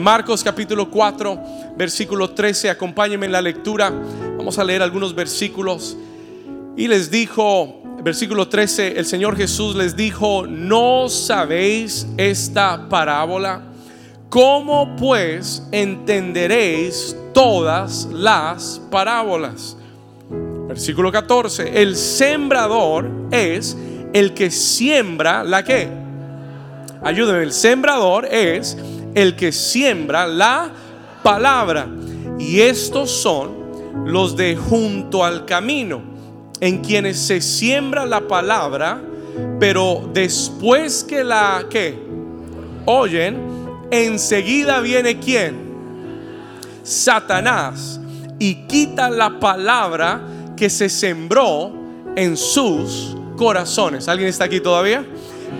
Marcos capítulo 4, versículo 13, acompáñenme en la lectura. Vamos a leer algunos versículos. Y les dijo, versículo 13, el Señor Jesús les dijo, ¿no sabéis esta parábola? ¿Cómo pues entenderéis todas las parábolas? Versículo 14, el sembrador es el que siembra la que. Ayúdenme, el sembrador es el que siembra la palabra. Y estos son los de junto al camino, en quienes se siembra la palabra, pero después que la que oyen, enseguida viene quién? Satanás y quita la palabra que se sembró en sus corazones. ¿Alguien está aquí todavía?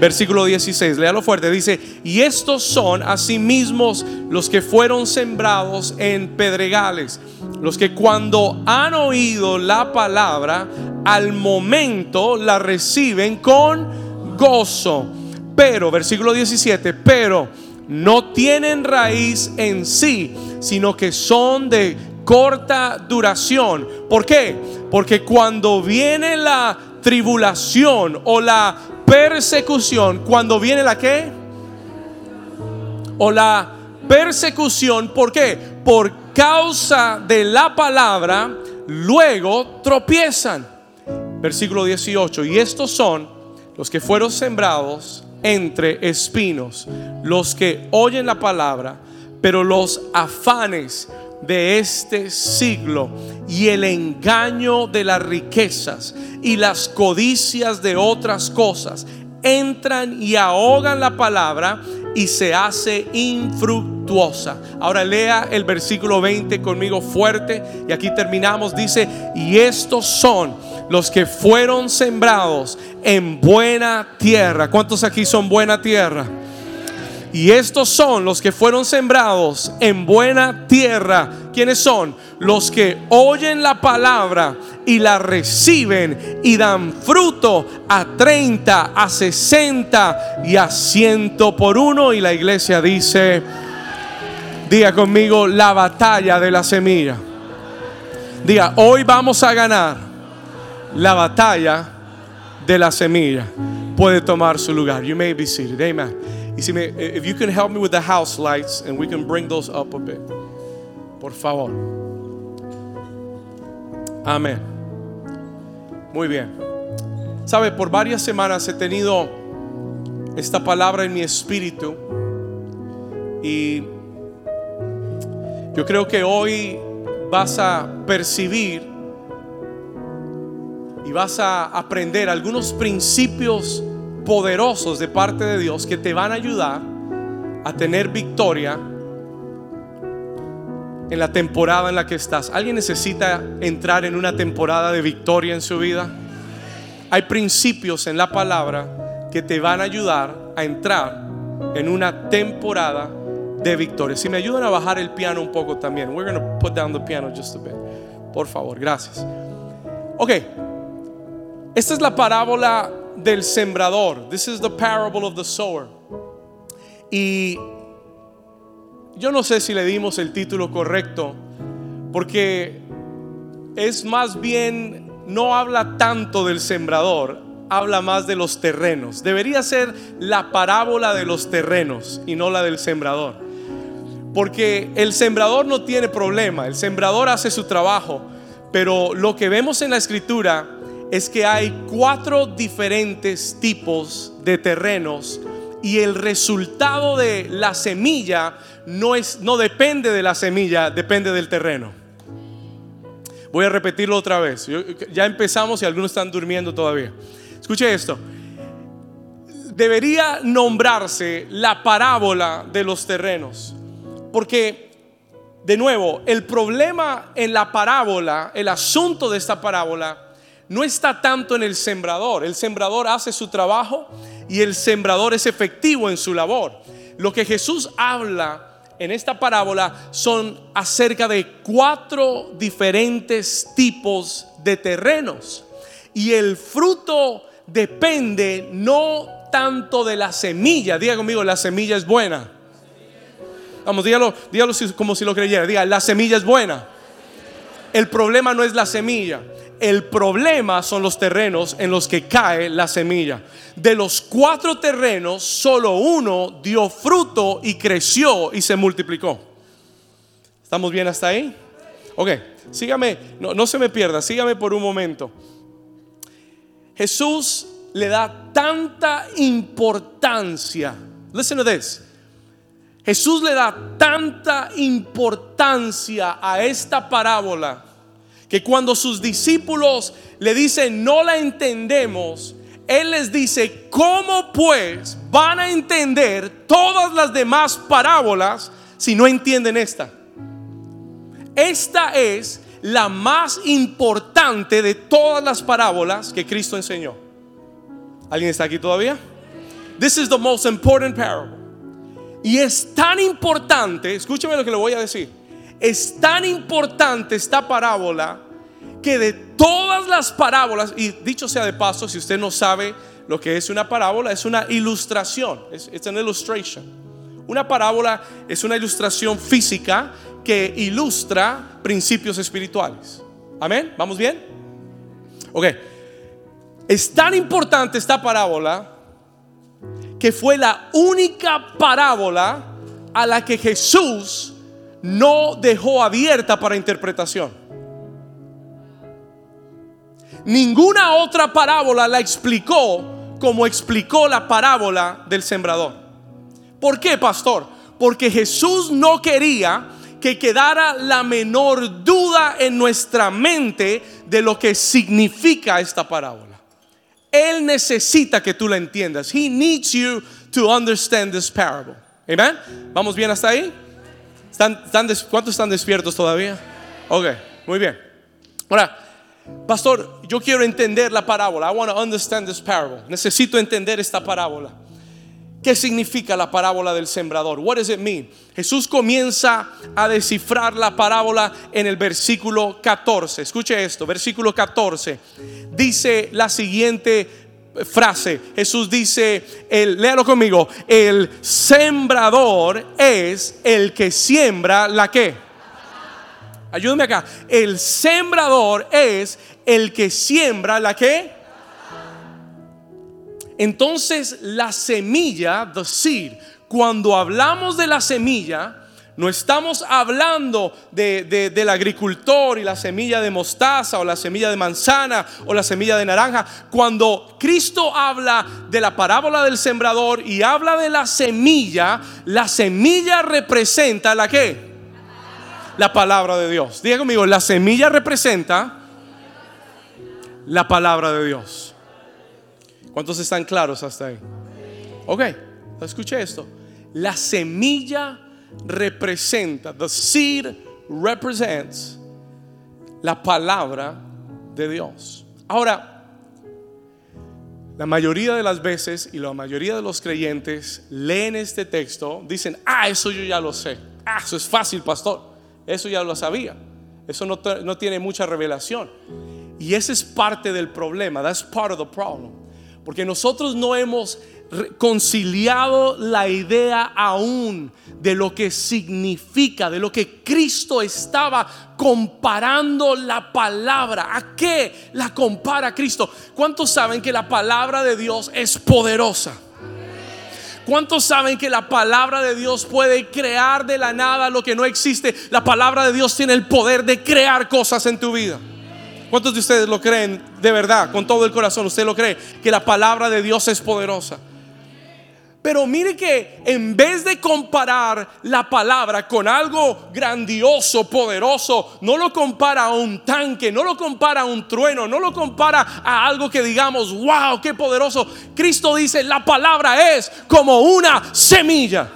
Versículo 16, léalo fuerte, dice, y estos son asimismo los que fueron sembrados en pedregales, los que cuando han oído la palabra, al momento la reciben con gozo. Pero, versículo 17, pero no tienen raíz en sí, sino que son de corta duración. ¿Por qué? Porque cuando viene la tribulación o la persecución, cuando viene la que o la persecución, ¿por qué? Por causa de la palabra, luego tropiezan. Versículo 18, y estos son los que fueron sembrados entre espinos, los que oyen la palabra, pero los afanes de este siglo y el engaño de las riquezas y las codicias de otras cosas entran y ahogan la palabra y se hace infructuosa. Ahora lea el versículo 20 conmigo fuerte y aquí terminamos. Dice, y estos son los que fueron sembrados en buena tierra. ¿Cuántos aquí son buena tierra? Y estos son los que fueron sembrados en buena tierra. ¿Quiénes son? Los que oyen la palabra y la reciben y dan fruto a 30, a 60 y a 100 por uno. Y la iglesia dice, diga conmigo, la batalla de la semilla. Diga, hoy vamos a ganar la batalla de la semilla. Puede tomar su lugar. You may be seated. Amen. Y si me, if you can help me with the house lights and we can bring those up a bit. Por favor. Amén. Muy bien. Sabe, por varias semanas he tenido esta palabra en mi espíritu y yo creo que hoy vas a percibir y vas a aprender algunos principios poderosos de parte de Dios que te van a ayudar a tener victoria en la temporada en la que estás. ¿Alguien necesita entrar en una temporada de victoria en su vida? Hay principios en la palabra que te van a ayudar a entrar en una temporada de victoria. Si me ayudan a bajar el piano un poco también. We're going to put down the piano just a bit. Por favor, gracias. Ok. Esta es la parábola del sembrador. This is the parable of the sower. Y yo no sé si le dimos el título correcto, porque es más bien, no habla tanto del sembrador, habla más de los terrenos. Debería ser la parábola de los terrenos y no la del sembrador. Porque el sembrador no tiene problema, el sembrador hace su trabajo, pero lo que vemos en la escritura es que hay cuatro diferentes tipos de terrenos y el resultado de la semilla no, es, no depende de la semilla, depende del terreno. Voy a repetirlo otra vez. ya empezamos y algunos están durmiendo todavía. Escuche esto. Debería nombrarse la parábola de los terrenos. Porque, de nuevo, el problema en la parábola, el asunto de esta parábola, no está tanto en el sembrador. El sembrador hace su trabajo y el sembrador es efectivo en su labor. Lo que Jesús habla en esta parábola son acerca de cuatro diferentes tipos de terrenos. Y el fruto depende no tanto de la semilla. Diga conmigo, la semilla es buena. Vamos, dígalo, dígalo como si lo creyera. Diga, la semilla es buena. El problema no es la semilla. El problema son los terrenos en los que cae la semilla. De los cuatro terrenos, solo uno dio fruto y creció y se multiplicó. ¿Estamos bien hasta ahí? Ok, sígame, no, se me pierda, sígame por un momento. Jesús le da tanta importancia. Listen to this. Jesús le da tanta importancia a esta parábola que cuando sus discípulos le dicen no la entendemos, Él les dice, ¿cómo pues van a entender todas las demás parábolas si no entienden esta? Esta es la más importante de todas las parábolas que Cristo enseñó. ¿Alguien está aquí todavía? This is the most important parable. Y es tan importante, escúcheme lo que le voy a decir, es tan importante esta parábola que de todas las parábolas, y dicho sea de paso, si usted no sabe lo que es una parábola, es una ilustración, es una illustration. Una parábola es una ilustración física que ilustra principios espirituales. Amén, ¿vamos bien? Ok, es tan importante esta parábola que fue la única parábola a la que Jesús no dejó abierta para interpretación. Ninguna otra parábola la explicó como explicó la parábola del sembrador. ¿Por qué, pastor? Porque Jesús no quería que quedara la menor duda en nuestra mente de lo que significa esta parábola. Él necesita que tú la entiendas. He needs you to understand this parable. Amen. ¿Vamos bien hasta ahí? ¿Están, cuántos están despiertos todavía? Ok, muy bien. Ahora, pastor, yo quiero entender la parábola. I want to understand this parable. Necesito entender esta parábola. ¿Qué significa la parábola del sembrador? What does it mean? Jesús comienza a descifrar la parábola en el versículo 14. Escuche esto, versículo 14. Dice la siguiente frase. Jesús dice, el, léalo conmigo, el sembrador es el que siembra la que. Ayúdame acá. El sembrador es el que siembra la que entonces la semilla, the seed, cuando hablamos de la semilla, no estamos hablando del agricultor y la semilla de mostaza o la semilla de manzana o la semilla de naranja. Cuando Cristo habla de la parábola del sembrador y habla de la semilla, la semilla representa la que? La palabra de Dios. Diga conmigo, la semilla representa la palabra de Dios. ¿Cuántos están claros hasta ahí? Ok, escuche esto. La semilla representa, the seed represents la palabra de Dios. Ahora, la mayoría de las veces y la mayoría de los creyentes leen este texto, dicen, ah, eso yo ya lo sé. Ah, eso es fácil, pastor. Eso ya lo sabía. Eso no, no tiene mucha revelación. Y ese es parte del problema. That's part of the problem. Porque nosotros no hemos conciliado la idea aún de lo que significa, de lo que Cristo estaba comparando la palabra. ¿A qué la compara Cristo? ¿Cuántos saben que la palabra de Dios es poderosa? ¿Cuántos saben que la palabra de Dios puede crear de la nada lo que no existe? La palabra de Dios tiene el poder de crear cosas en tu vida. ¿Cuántos de ustedes lo creen de verdad, con todo el corazón? ¿Usted lo cree? Que la palabra de Dios es poderosa. Pero mire que en vez de comparar la palabra con algo grandioso, poderoso, no lo compara a un tanque, no lo compara a un trueno, no lo compara a algo que digamos, wow, qué poderoso. Cristo dice, la palabra es como una semilla.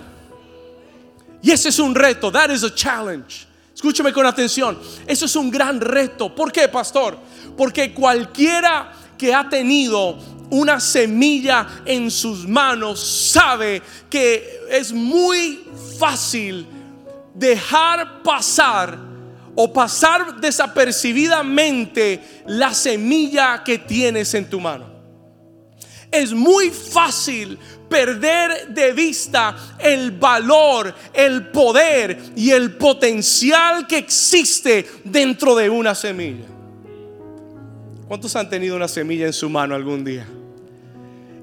Y ese es un reto, that is a challenge. Escúchame con atención. Eso es un gran reto. ¿Por qué, pastor? Porque cualquiera que ha tenido una semilla en sus manos sabe que es muy fácil dejar pasar o pasar desapercibidamente la semilla que tienes en tu mano. Es muy fácil perder de vista el valor, el poder y el potencial que existe dentro de una semilla. ¿Cuántos han tenido una semilla en su mano algún día?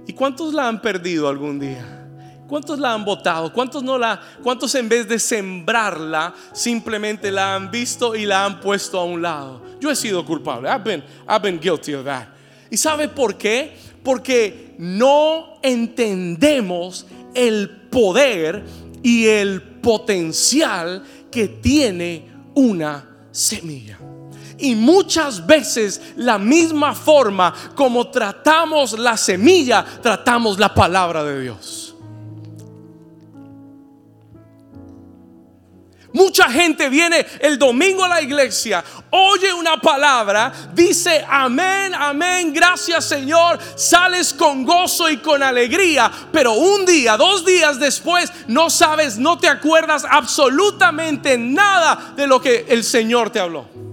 ¿Y cuántos la han perdido algún día? ¿Cuántos la han botado? ¿Cuántos no la cuántos en vez de sembrarla simplemente la han visto y la han puesto a un lado? Yo he sido culpable. I've been, I've been guilty of that. ¿Y sabe por qué? Porque no entendemos el poder y el potencial que tiene una semilla. Y muchas veces la misma forma como tratamos la semilla, tratamos la palabra de Dios. Mucha gente viene el domingo a la iglesia, oye una palabra, dice amén, amén, gracias Señor, sales con gozo y con alegría, pero un día, dos días después, no sabes, no te acuerdas absolutamente nada de lo que el Señor te habló.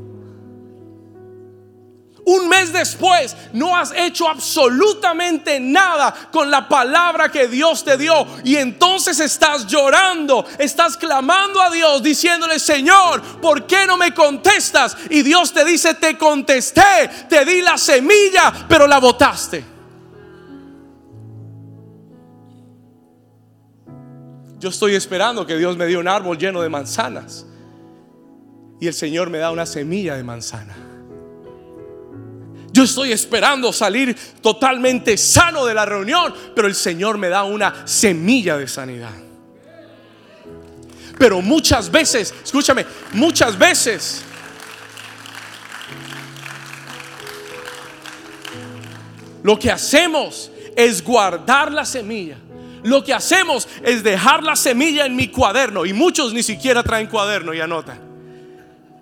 Un mes después no has hecho absolutamente nada con la palabra que Dios te dio. Y entonces estás llorando, estás clamando a Dios diciéndole, Señor, ¿por qué no me contestas? Y Dios te dice, te contesté, te di la semilla, pero la botaste. Yo estoy esperando que Dios me dé un árbol lleno de manzanas. Y el Señor me da una semilla de manzana. Yo estoy esperando salir totalmente sano de la reunión, pero el Señor me da una semilla de sanidad. Pero muchas veces, escúchame, muchas veces lo que hacemos es guardar la semilla. Lo que hacemos es dejar la semilla en mi cuaderno y muchos ni siquiera traen cuaderno y anotan.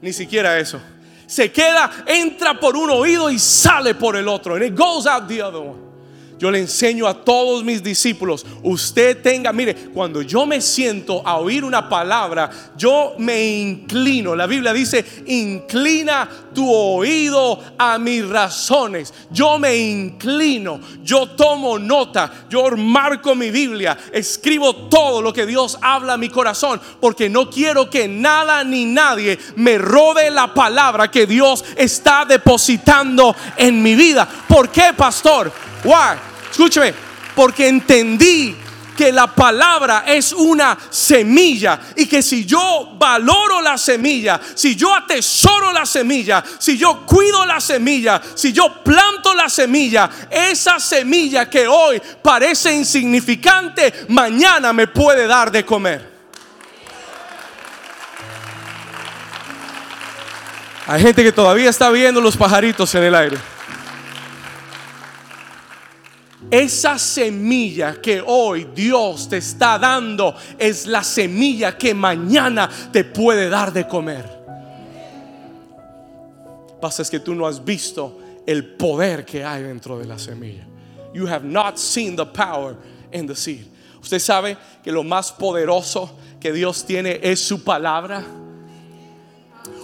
Ni siquiera eso se queda, entra por un oído y sale por el otro. And it goes out the other one. Yo le enseño a todos mis discípulos, usted tenga, mire, cuando yo me siento a oír una palabra, yo me inclino. La Biblia dice, inclina tu oído a mis razones. Yo me inclino, yo tomo nota, yo marco mi Biblia, escribo todo lo que Dios habla a mi corazón, porque no quiero que nada ni nadie me robe la palabra que Dios está depositando en mi vida. ¿Por qué, pastor? Why? Escúcheme, porque entendí que la palabra es una semilla y que si yo valoro la semilla, si yo atesoro la semilla, si yo cuido la semilla, si yo planto la semilla, esa semilla que hoy parece insignificante, mañana me puede dar de comer. Hay gente que todavía está viendo los pajaritos en el aire. Esa semilla que hoy Dios te está dando es la semilla que mañana te puede dar de comer. Pasa es que tú no has visto el poder que hay dentro de la semilla. You have not seen the power in the seed. Usted sabe que lo más poderoso que Dios tiene es su palabra.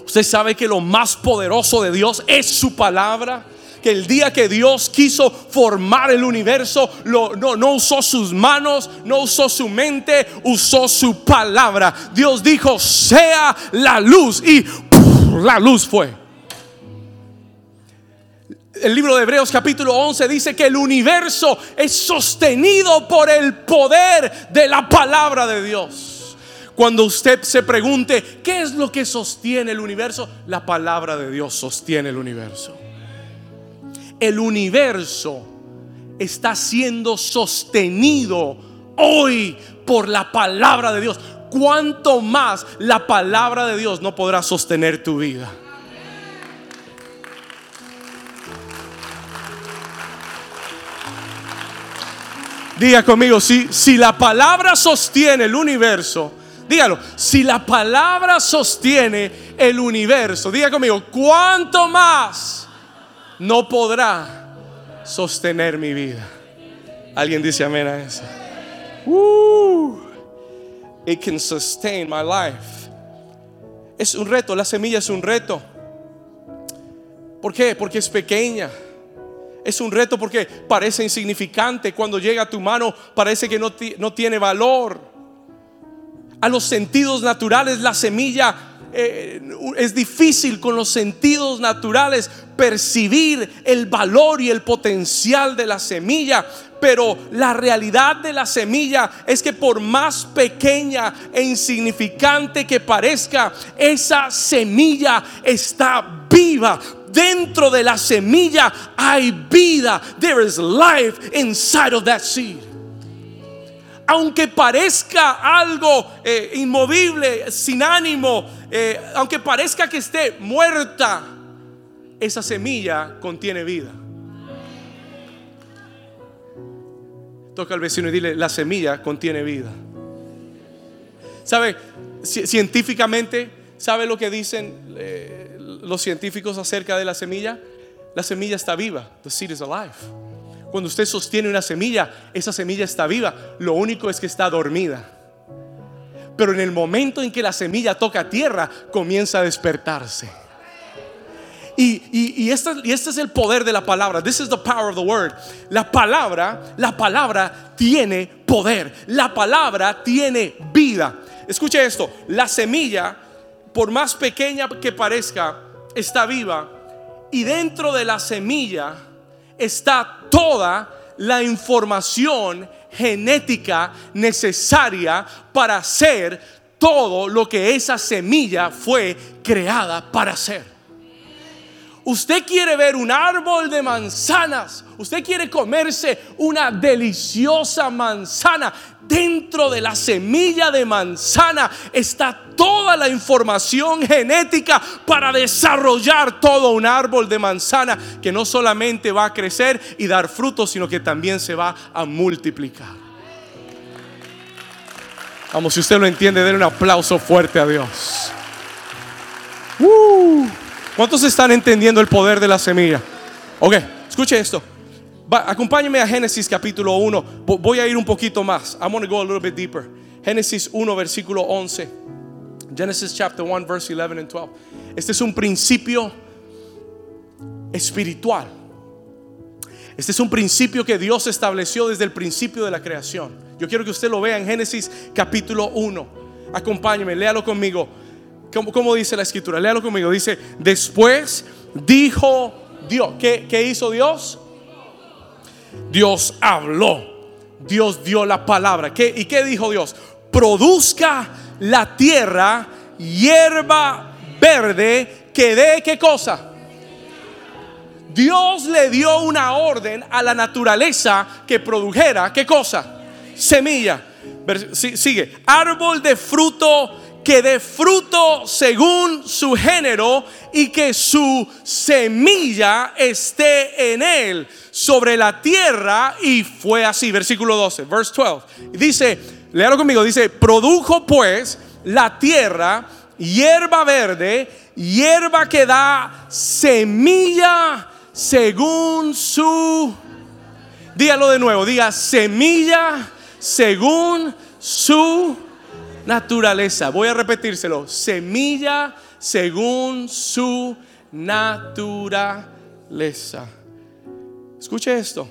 Usted sabe que lo más poderoso de Dios es su palabra que el día que Dios quiso formar el universo, no, usó sus manos, no usó su mente, usó su palabra. Dios dijo, sea la luz y la luz fue. El libro de Hebreos capítulo 11 dice que el universo es sostenido por el poder de la palabra de Dios. Cuando usted se pregunte, ¿qué es lo que sostiene el universo? La palabra de Dios sostiene el universo el universo está siendo sostenido hoy por la palabra de Dios. ¿Cuánto más la palabra de Dios no podrá sostener tu vida? Diga conmigo, si, si la palabra sostiene el universo, dígalo, si la palabra sostiene el universo, diga conmigo, ¿cuánto más? No podrá sostener mi vida. Alguien dice amén a eso. it can sustain my life. Es un reto, la semilla es un reto. ¿Por qué? Porque es pequeña, Es un reto porque parece insignificante. Cuando llega a tu mano parece que no, no tiene valor. A los sentidos naturales la semilla eh, es difícil con los sentidos naturales percibir el valor y el potencial de la semilla. Pero la realidad de la semilla es que por más pequeña e insignificante que parezca, esa semilla está viva dentro de la semilla hay vida. There is life inside of that seed. Aunque parezca algo eh, inmovible, sin ánimo, eh, aunque parezca que esté muerta, esa semilla contiene vida. Toca al vecino y dile, la semilla contiene vida. ¿Sabe? Científicamente, ¿sabe lo que dicen? Eh, los científicos acerca de la semilla? La semilla está viva. The seed is alive. Cuando usted sostiene una semilla, esa semilla está viva. Lo único es que está dormida. Pero en el momento en que la semilla toca tierra, comienza a despertarse. Y, y, este, y, este, es el poder de la palabra. This is the power of the word. La palabra, la palabra tiene poder. La palabra tiene vida. Escuche esto. La semilla, por más pequeña que parezca, está viva y dentro de la semilla está toda la información genética necesaria para hacer todo lo que esa semilla fue creada para hacer. Usted quiere ver un árbol de manzanas. Usted quiere comerse una deliciosa manzana. Dentro de la semilla de manzana está toda la información genética para desarrollar todo un árbol de manzana que no solamente va a crecer y dar frutos, sino que también se va a multiplicar. Vamos, si usted lo entiende, denle un aplauso fuerte a Dios. Uh. ¿Cuántos están entendiendo el poder de la semilla? Ok, escuche esto. Acompáñeme a Génesis capítulo 1. Voy a ir un poquito más. I'm going to go a little bit deeper. Génesis 1, versículo 11. Genesis chapter 1, verse 11 and 12. Este es un principio espiritual. Este es un principio que Dios estableció desde el principio de la creación. Yo quiero que usted lo vea en Génesis capítulo 1. Acompáñeme, léalo conmigo. ¿Cómo, dice la escritura? Léalo conmigo. Dice, después dijo Dios. ¿Qué, hizo Dios? Dios habló. Dios dio la palabra. ¿Qué, ¿Y qué dijo Dios? Produzca la tierra hierba verde que dé qué cosa. Dios le dio una orden a la naturaleza que produjera qué cosa. Semilla. Sigue. Árbol de fruto que dé fruto según su género y que su semilla esté en él sobre la tierra. Y fue así, versículo 12, verse 12. Dice, léalo conmigo, dice, produjo pues la tierra hierba verde, hierba que da semilla según su... Dígalo de nuevo, diga semilla según su naturaleza. Voy a repetírselo. Semilla según su naturaleza. Escuche esto.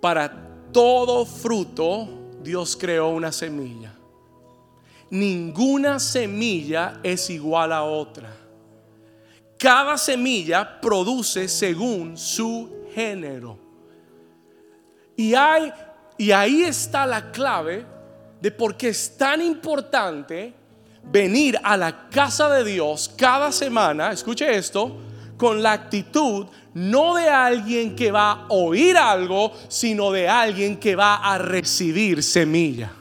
Para todo fruto Dios creó una semilla. Ninguna semilla es igual a otra. Cada semilla produce según su género. Y hay y ahí está la clave de por qué es tan importante venir a la casa de Dios cada semana, escuche esto, con la actitud no de alguien que va a oír algo, sino de alguien que va a recibir semilla.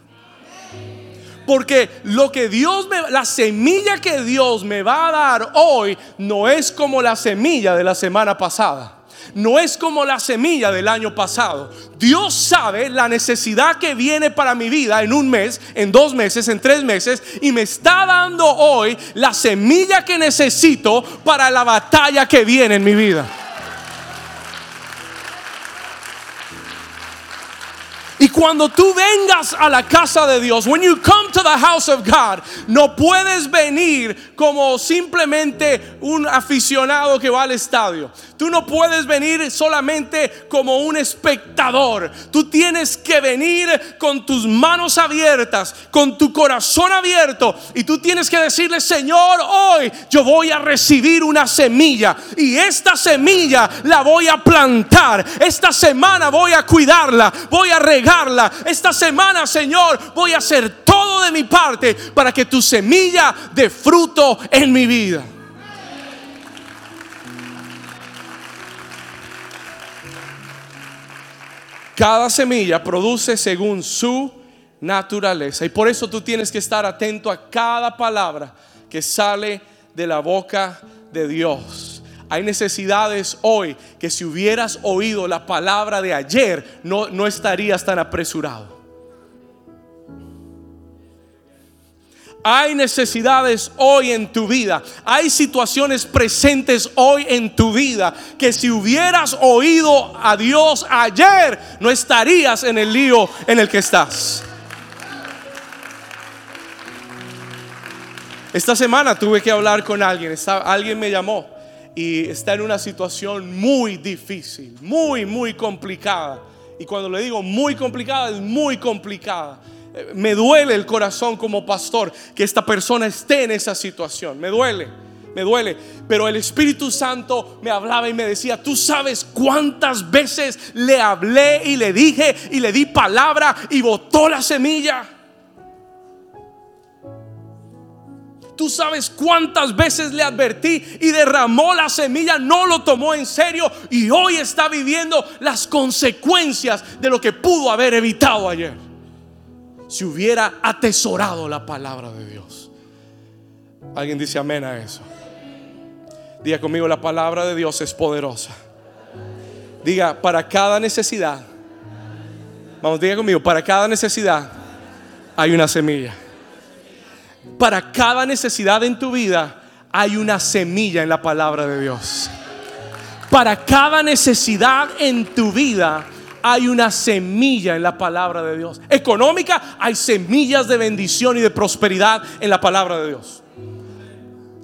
Porque lo que Dios me, la semilla que Dios me va a dar hoy no es como la semilla de la semana pasada no es como la semilla del año pasado. Dios sabe la necesidad que viene para mi vida en un mes, en dos meses, en tres meses, y me está dando hoy la semilla que necesito para la batalla que viene en mi vida. Y cuando tú vengas a la casa de Dios, when you come to the house of God, no puedes venir como simplemente un aficionado que va al estadio. Tú no puedes venir solamente como un espectador. Tú tienes que venir con tus manos abiertas, con tu corazón abierto. Y tú tienes que decirle, Señor, hoy yo voy a recibir una semilla. Y esta semilla la voy a plantar. Esta semana voy a cuidarla. Voy a regar esta semana, Señor, voy a hacer todo de mi parte para que tu semilla dé fruto en mi vida. Cada semilla produce según su naturaleza. Y por eso tú tienes que estar atento a cada palabra que sale de la boca de Dios. Hay necesidades hoy que si hubieras oído la palabra de ayer, no, no estarías tan apresurado. Hay necesidades hoy en tu vida. Hay situaciones presentes hoy en tu vida que si hubieras oído a Dios ayer, no estarías en el lío en el que estás. Esta semana tuve que hablar con alguien. alguien me llamó y está en una situación muy difícil, muy, muy complicada. Y cuando le digo muy complicada, es muy complicada. Eh, me duele el corazón como pastor que esta persona esté en esa situación. Me duele, me duele. Pero el Espíritu Santo me hablaba y me decía, tú sabes cuántas veces le hablé y le dije y le di palabra y botó la semilla. Tú sabes cuántas veces le advertí y derramó la semilla, no lo tomó en serio y hoy está viviendo las consecuencias de lo que pudo haber evitado ayer. Si hubiera atesorado la palabra de Dios. Alguien dice amén a eso. Diga conmigo, la palabra de Dios es poderosa. Diga, para cada necesidad. Vamos, diga conmigo, para cada necesidad hay una semilla. Para cada necesidad en tu vida hay una semilla en la palabra de Dios. Para cada necesidad en tu vida hay una semilla en la palabra de Dios. Económica, hay semillas de bendición y de prosperidad en la palabra de Dios.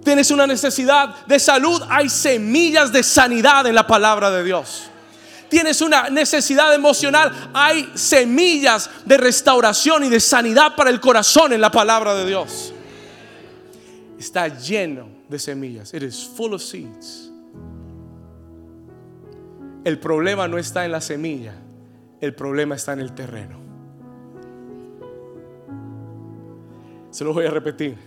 Tienes una necesidad de salud, hay semillas de sanidad en la palabra de Dios tienes una necesidad emocional, hay semillas de restauración y de sanidad para el corazón en la palabra de Dios. Está lleno de semillas. It is full of seeds. El problema no está en la semilla, el problema está en el terreno. Se lo voy a repetir.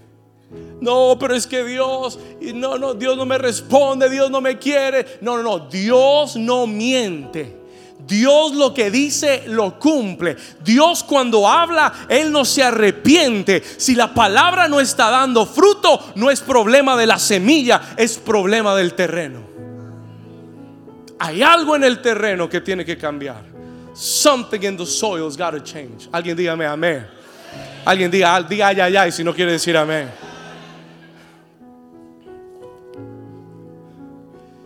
No, pero es que Dios, no, no, Dios no me responde, Dios no me quiere. No, no, no, Dios no miente. Dios lo que dice lo cumple. Dios cuando habla, Él no se arrepiente. Si la palabra no está dando fruto, no es problema de la semilla, es problema del terreno. Hay algo en el terreno que tiene que cambiar. Something in the soil's got to change. Alguien dígame amén. Alguien diga, diga ay, ay, ay, si no quiere decir amén.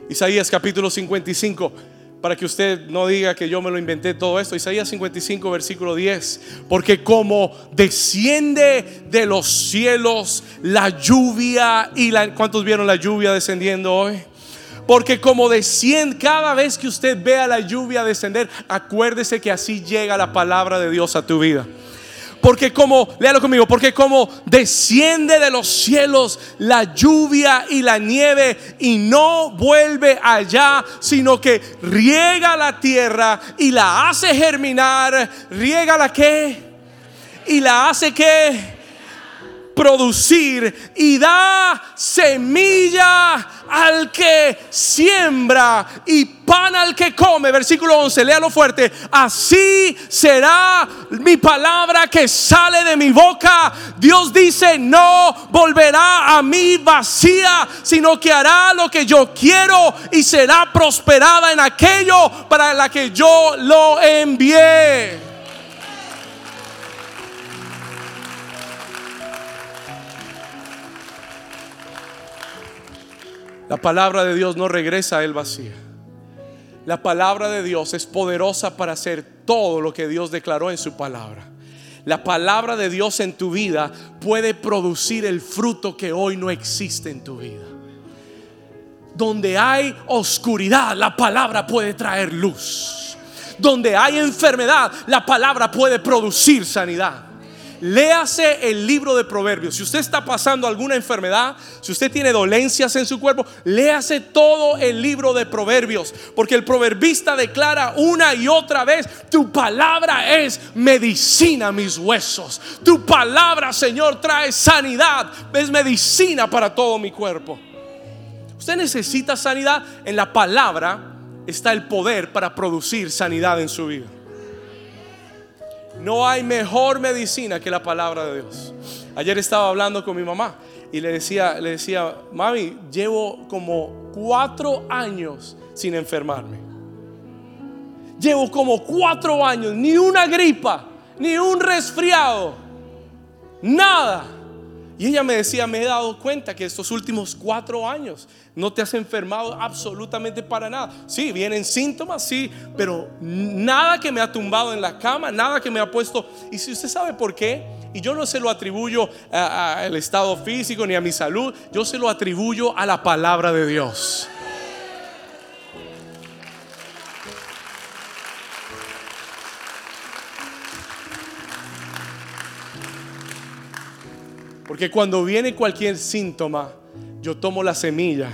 Isaías capítulo 55, para que usted no diga que yo me lo inventé todo esto. Isaías 55, versículo 10. Porque como desciende de los cielos la lluvia y la... ¿Cuántos vieron la lluvia descendiendo hoy? Porque como desciende, cada vez que usted vea la lluvia descender, acuérdese que así llega la palabra de Dios a tu vida. Porque como, léalo conmigo, porque como desciende de los cielos la lluvia y la nieve y no vuelve allá, sino que riega la tierra y la hace germinar, riega la que y la hace que producir y da semilla al que siembra y pan al que come. Versículo 11, léalo fuerte. Así será mi palabra que sale de mi boca. Dios dice, no volverá a mí vacía, sino que hará lo que yo quiero y será prosperada en aquello para la que yo lo envié. La palabra de Dios no regresa a él vacía. La palabra de Dios es poderosa para hacer todo lo que Dios declaró en su palabra. La palabra de Dios en tu vida puede producir el fruto que hoy no existe en tu vida. Donde hay oscuridad, la palabra puede traer luz. Donde hay enfermedad, la palabra puede producir sanidad. Léase el libro de Proverbios. Si usted está pasando alguna enfermedad, si usted tiene dolencias en su cuerpo, léase todo el libro de Proverbios. Porque el proverbista declara una y otra vez, tu palabra es medicina a mis huesos. Tu palabra, Señor, trae sanidad. Es medicina para todo mi cuerpo. Usted necesita sanidad. En la palabra está el poder para producir sanidad en su vida. No hay mejor medicina que la palabra de Dios. Ayer estaba hablando con mi mamá y le decía, le decía, mami, llevo como cuatro años sin enfermarme. Llevo como cuatro años, ni una gripa, ni un resfriado, nada. Y ella me decía, me he dado cuenta que estos últimos cuatro años no te has enfermado absolutamente para nada. Sí, vienen síntomas, sí, pero nada que me ha tumbado en la cama, nada que me ha puesto. Y si usted sabe por qué, y yo no se lo atribuyo al estado físico ni a mi salud, yo se lo atribuyo a la palabra de Dios. Cuando viene cualquier síntoma, yo tomo la semilla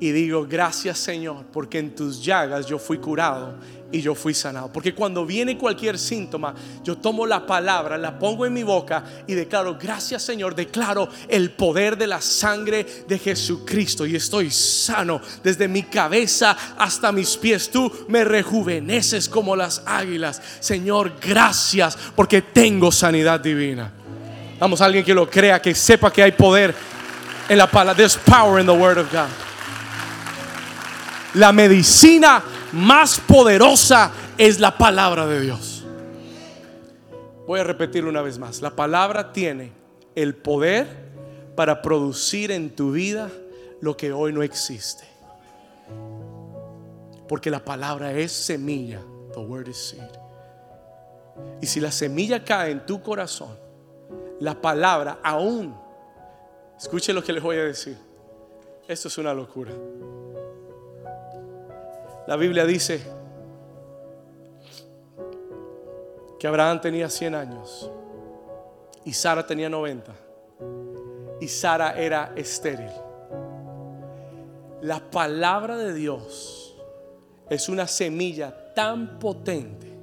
y digo, gracias Señor, porque en tus llagas yo fui curado y yo fui sanado. Porque cuando viene cualquier síntoma, yo tomo la palabra, la pongo en mi boca y declaro, gracias Señor, declaro el poder de la sangre de Jesucristo y estoy sano desde mi cabeza hasta mis pies. Tú me rejuveneces como las águilas. Señor, gracias porque tengo sanidad divina. Vamos, alguien que lo crea, que sepa que hay poder en la palabra. There's power in the word of God. La medicina más poderosa es la palabra de Dios. Voy a repetirlo una vez más. La palabra tiene el poder para producir en tu vida lo que hoy no existe. Porque la palabra es semilla. The word is seed. Y si la semilla cae en tu corazón, la palabra aún, escuche lo que les voy a decir, esto es una locura. La Biblia dice que Abraham tenía 100 años y Sara tenía 90 y Sara era estéril. La palabra de Dios es una semilla tan potente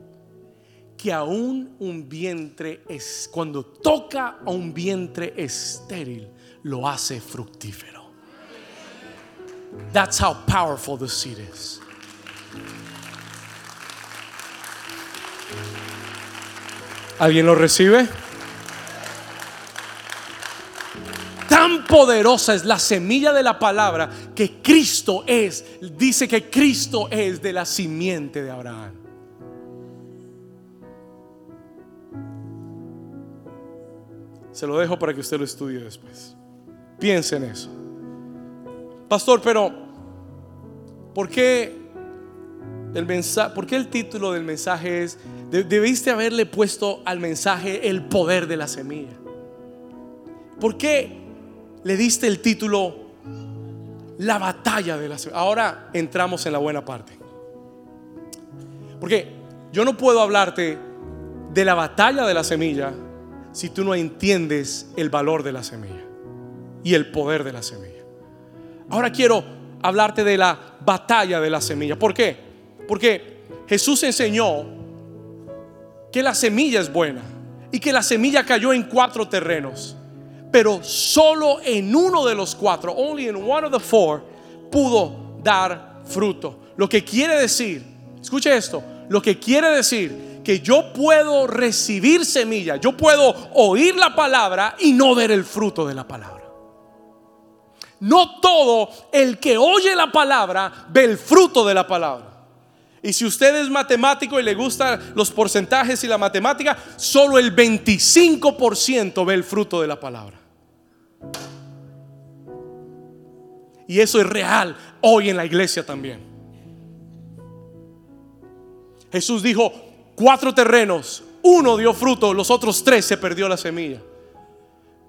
que aún un vientre es cuando toca a un vientre estéril lo hace fructífero. That's how powerful the seed is. ¿Alguien lo recibe? Tan poderosa es la semilla de la palabra que Cristo es, dice que Cristo es de la simiente de Abraham. Se lo dejo para que usted lo estudie después. Piense en eso. Pastor, pero ¿por qué el mensaje, por qué el título del mensaje es debiste haberle puesto al mensaje el poder de la semilla? ¿Por qué le diste el título la batalla de la semilla? Ahora entramos en la buena parte. Porque yo no puedo hablarte de la batalla de la semilla si tú no entiendes el valor de la semilla y el poder de la semilla. Ahora quiero hablarte de la batalla de la semilla. ¿Por qué? Porque Jesús enseñó que la semilla es buena y que la semilla cayó en cuatro terrenos, pero solo en uno de los cuatro, only in one of the four, pudo dar fruto. Lo que quiere decir, escuche esto, lo que quiere decir que yo puedo recibir semilla, yo puedo oír la palabra y no ver el fruto de la palabra. No todo el que oye la palabra ve el fruto de la palabra. Y si usted es matemático y le gustan los porcentajes y la matemática, solo el 25% ve el fruto de la palabra. Y eso es real hoy en la iglesia también. Jesús dijo, cuatro terrenos, uno dio fruto, los otros tres se perdió la semilla.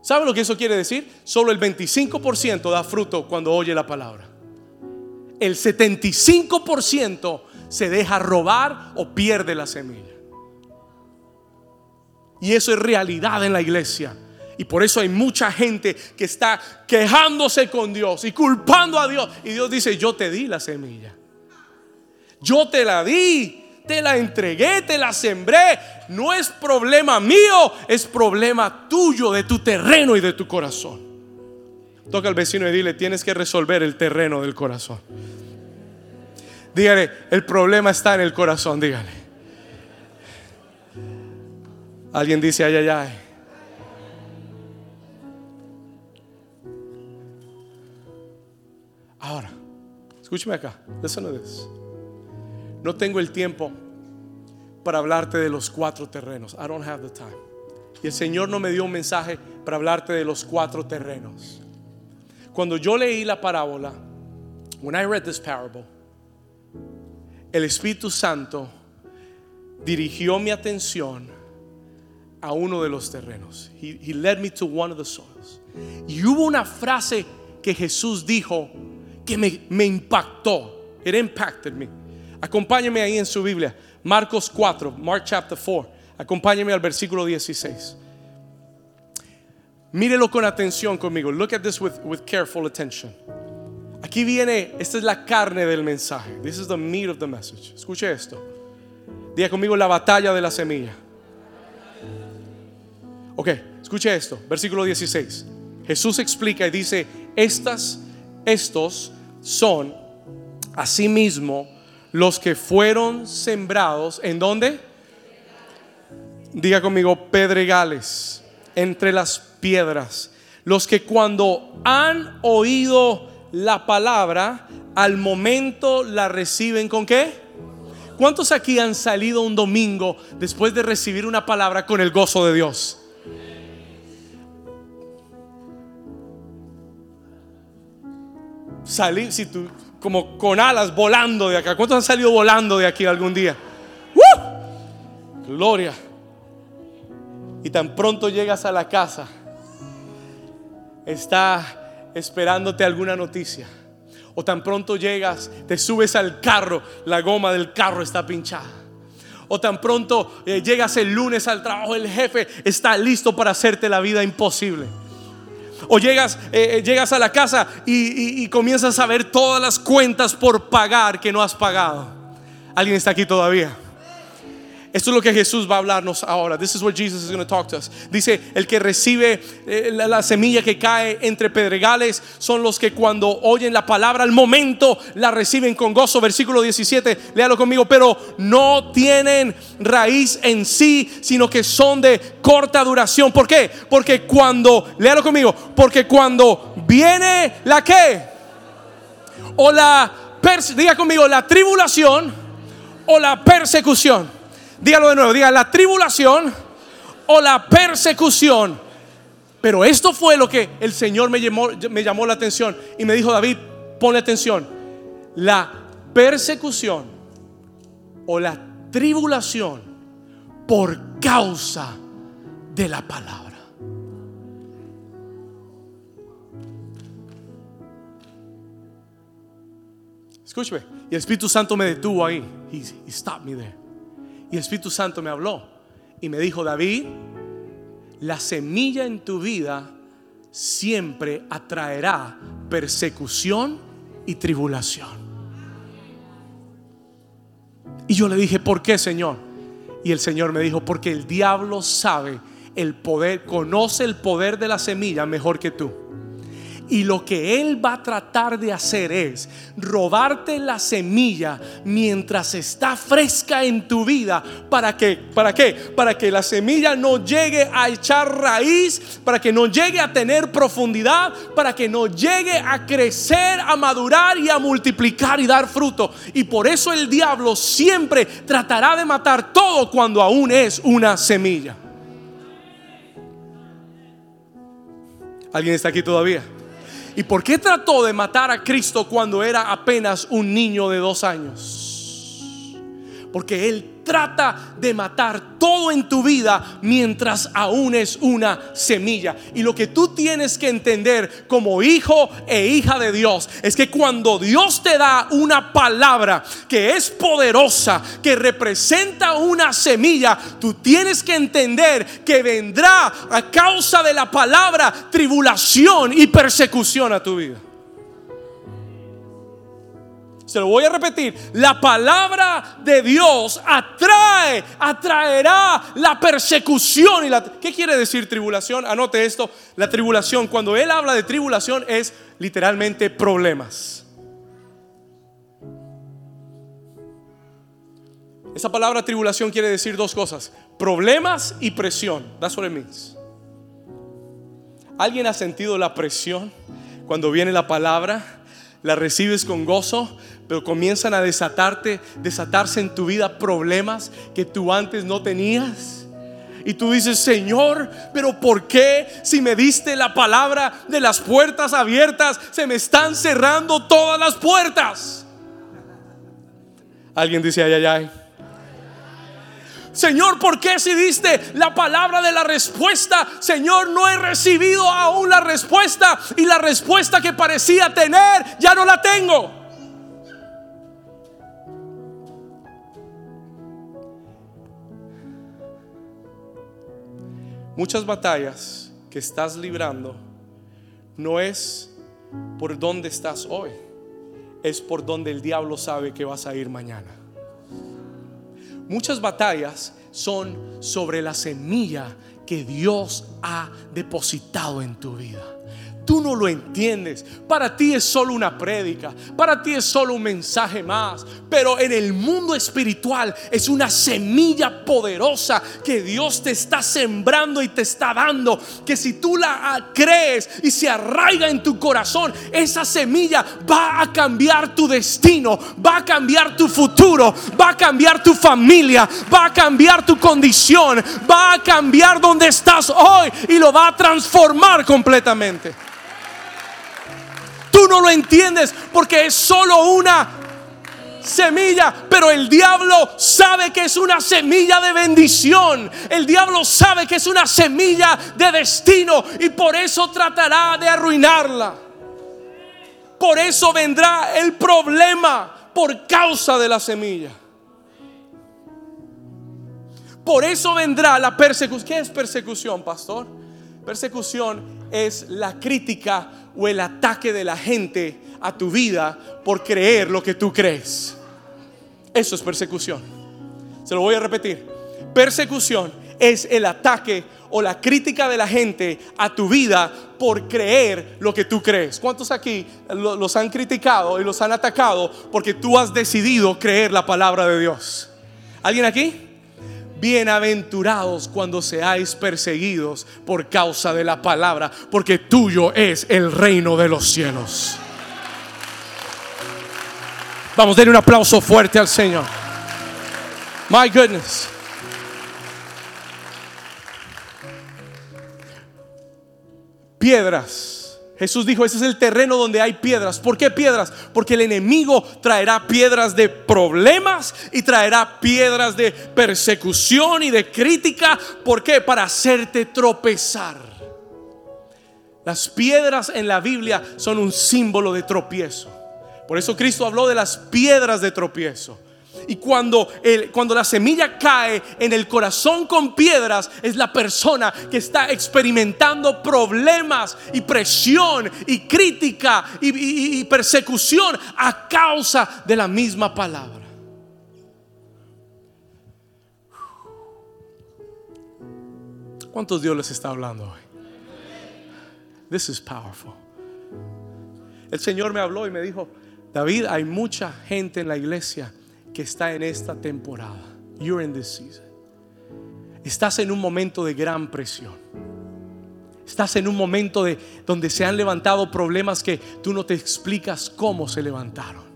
¿Sabe lo que eso quiere decir? Solo el 25% da fruto cuando oye la palabra. El 75% se deja robar o pierde la semilla. Y eso es realidad en la iglesia. Y por eso hay mucha gente que está quejándose con Dios y culpando a Dios. Y Dios dice, yo te di la semilla. Yo te la di, te la entregué, te la sembré. No es problema mío, es problema tuyo, de tu terreno y de tu corazón. Toca al vecino y dile, tienes que resolver el terreno del corazón. Dígale, el problema está en el corazón, dígale. Alguien dice, ay, ay, ay. Ahora, escúcheme acá. Listen to this. No tengo el tiempo para hablarte de los cuatro terrenos. I don't have the time. Y el Señor no me dio un mensaje para hablarte de los cuatro terrenos. Cuando yo leí la parábola, when I read this parable, el Espíritu Santo dirigió mi atención a uno de los terrenos. He, he led me to one of the soils. Y hubo una frase que Jesús dijo que me, me impactó. It impacted me. Acompáñeme ahí en su Biblia. Marcos 4, Mark chapter 4. Acompáñeme al versículo 16. Mírelo con atención conmigo. Look at this with, with careful attention. Aquí viene, esta es la carne del mensaje. This is the meat of the message. Escuche esto. Diga conmigo la batalla de la semilla. Ok, escuche esto. Versículo 16. Jesús explica y dice, estas, estos son asimismo los que fueron sembrados, ¿en dónde? Diga conmigo, pedregales, entre las piedras. Los que cuando han oído la palabra, al momento la reciben con qué? ¿Cuántos aquí han salido un domingo después de recibir una palabra con el gozo de Dios? Salir, si tú, como con alas volando de acá. ¿Cuántos han salido volando de aquí algún día? Gloria. Y tan pronto llegas a la casa, está esperándote alguna noticia. O tan pronto llegas, te subes al carro, la goma del carro está pinchada. O tan pronto eh, llegas el lunes al trabajo, el jefe está listo para hacerte la vida imposible. O llegas, eh, eh, llegas a la casa y, y comienzas a ver todas las cuentas por pagar que no has pagado. ¿Alguien está aquí todavía? Esto es lo que Jesús va a hablarnos ahora. This is what Jesus is going to talk to us. Dice, el que recibe eh, la, semilla que cae entre pedregales son los que cuando oyen la palabra al momento la reciben con gozo. Versículo 17, léalo conmigo, pero no tienen raíz en sí, sino que son de corta duración. ¿Por qué? Porque cuando, léalo conmigo, porque cuando viene la que o la diga conmigo, la tribulación o la persecución Dígalo de nuevo, diga la tribulación o la persecución. Pero esto fue lo que el Señor me llamó, me llamó la atención y me dijo, David, pone atención. La persecución o la tribulación por causa de la palabra. Escúcheme. Y el Espíritu Santo me detuvo ahí. He stopped me there. Y el Espíritu Santo me habló y me dijo, David, la semilla en tu vida siempre atraerá persecución y tribulación. Y yo le dije, ¿por qué, Señor? Y el Señor me dijo, porque el diablo sabe el poder, conoce el poder de la semilla mejor que tú. Y lo que Él va a tratar de hacer es robarte la semilla mientras está fresca en tu vida. ¿Para qué? ¿Para qué? Para que la semilla no llegue a echar raíz, para que no llegue a tener profundidad, para que no llegue a crecer, a madurar y a multiplicar y dar fruto. Y por eso el diablo siempre tratará de matar todo cuando aún es una semilla. ¿Alguien está aquí todavía? ¿Y por qué trató de matar a Cristo cuando era apenas un niño de dos años? Porque Él trata de matar todo en tu vida mientras aún es una semilla. Y lo que tú tienes que entender como hijo e hija de Dios es que cuando Dios te da una palabra que es poderosa, que representa una semilla, tú tienes que entender que vendrá a causa de la palabra tribulación y persecución a tu vida. Se lo voy a repetir. La palabra de Dios atrae, atraerá la persecución. Y la, ¿Qué quiere decir tribulación? Anote esto. La tribulación, cuando él habla de tribulación, es literalmente problemas. Esa palabra tribulación quiere decir dos cosas: problemas y presión. That's what it means. ¿Alguien ha sentido la presión cuando viene la palabra? La recibes con gozo, pero comienzan a desatarte, desatarse en tu vida problemas que tú antes no tenías. Y tú dices, Señor, pero ¿por qué si me diste la palabra de las puertas abiertas, se me están cerrando todas las puertas? Alguien dice, ay, ay, ay. Señor, ¿por qué si diste la palabra de la respuesta? Señor, no he recibido aún la respuesta y la respuesta que parecía tener ya no la tengo. Muchas batallas que estás librando no es por donde estás hoy, es por donde el diablo sabe que vas a ir mañana. Muchas batallas son sobre la semilla que Dios ha depositado en tu vida. Tú no lo entiendes. Para ti es solo una prédica. Para ti es solo un mensaje más. Pero en el mundo espiritual es una semilla poderosa que Dios te está sembrando y te está dando. Que si tú la crees y se arraiga en tu corazón, esa semilla va a cambiar tu destino. Va a cambiar tu futuro. Va a cambiar tu familia. Va a cambiar tu condición. Va a cambiar donde estás hoy. Y lo va a transformar completamente. Tú no lo entiendes porque es solo una semilla, pero el diablo sabe que es una semilla de bendición. El diablo sabe que es una semilla de destino y por eso tratará de arruinarla. Por eso vendrá el problema por causa de la semilla. Por eso vendrá la persecución. ¿Qué es persecución, pastor? Persecución es la crítica o el ataque de la gente a tu vida por creer lo que tú crees. Eso es persecución. Se lo voy a repetir. Persecución es el ataque o la crítica de la gente a tu vida por creer lo que tú crees. ¿Cuántos aquí los han criticado y los han atacado porque tú has decidido creer la palabra de Dios? ¿Alguien aquí? Bienaventurados cuando seáis perseguidos por causa de la palabra, porque tuyo es el reino de los cielos. Vamos, denle un aplauso fuerte al Señor. My goodness. Piedras Jesús dijo, ese es el terreno donde hay piedras. ¿Por qué piedras? Porque el enemigo traerá piedras de problemas y traerá piedras de persecución y de crítica. ¿Por qué? Para hacerte tropezar. Las piedras en la Biblia son un símbolo de tropiezo. Por eso Cristo habló de las piedras de tropiezo. Y cuando, cuando la semilla cae en el corazón con piedras, es la persona que está experimentando problemas y presión y crítica y persecución a causa de la misma palabra. ¿Cuántos Dios les está hablando hoy? This is powerful. El Señor me habló y me dijo, David, hay mucha gente en la iglesia que está en esta temporada. You're in this season. Estás en un momento de gran presión. Estás en un momento de donde se han levantado problemas que tú no te explicas cómo se levantaron.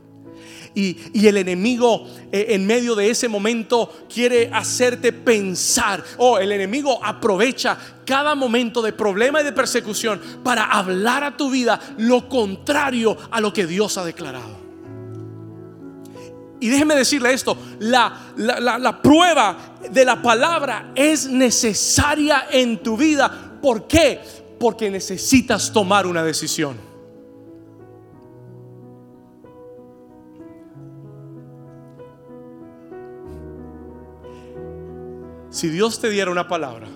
Y, el enemigo eh, en medio de ese momento quiere hacerte pensar. Oh, el enemigo aprovecha cada momento de problema y de persecución para hablar a tu vida lo contrario a lo que Dios ha declarado. Y déjeme decirle esto, la, la, la, prueba de la palabra es necesaria en tu vida. ¿Por qué? Porque necesitas tomar una decisión. Si Dios te diera una palabra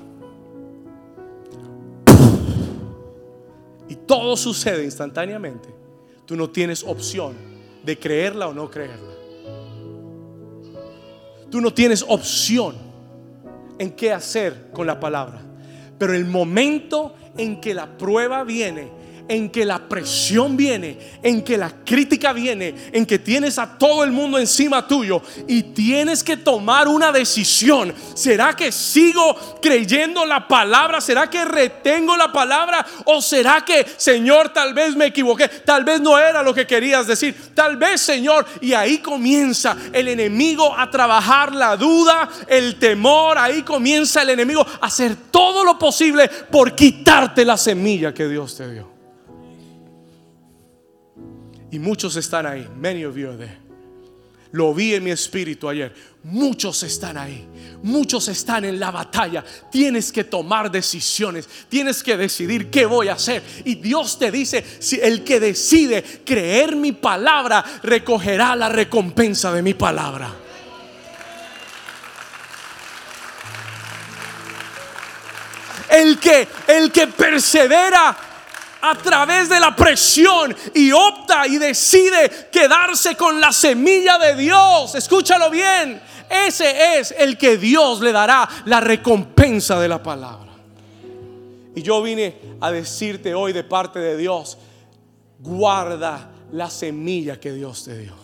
y todo sucede instantáneamente, tú no tienes opción de creerla o no creerla. Tú no tienes opción en qué hacer con la palabra. Pero el momento en que la prueba viene, en que la presión viene, en que la crítica viene, en que tienes a todo el mundo encima tuyo y tienes que tomar una decisión. ¿Será que sigo creyendo la palabra? ¿Será que retengo la palabra? ¿O será que, Señor, tal vez me equivoqué? Tal vez no era lo que querías decir. Tal vez, Señor. Y ahí comienza el enemigo a trabajar la duda, el temor. Ahí comienza el enemigo a hacer todo lo posible por quitarte la semilla que Dios te dio. Y muchos están ahí. Many of you are there. Lo vi en mi espíritu ayer. Muchos están ahí. Muchos están en la batalla. Tienes que tomar decisiones. Tienes que decidir qué voy a hacer. Y Dios te dice, si el que decide creer mi palabra, recogerá la recompensa de mi palabra. El que el que persevera a través de la presión y opta y decide quedarse con la semilla de Dios. Escúchalo bien. Ese es el que Dios le dará la recompensa de la palabra. Y yo vine a decirte hoy de parte de Dios, guarda la semilla que Dios te dio.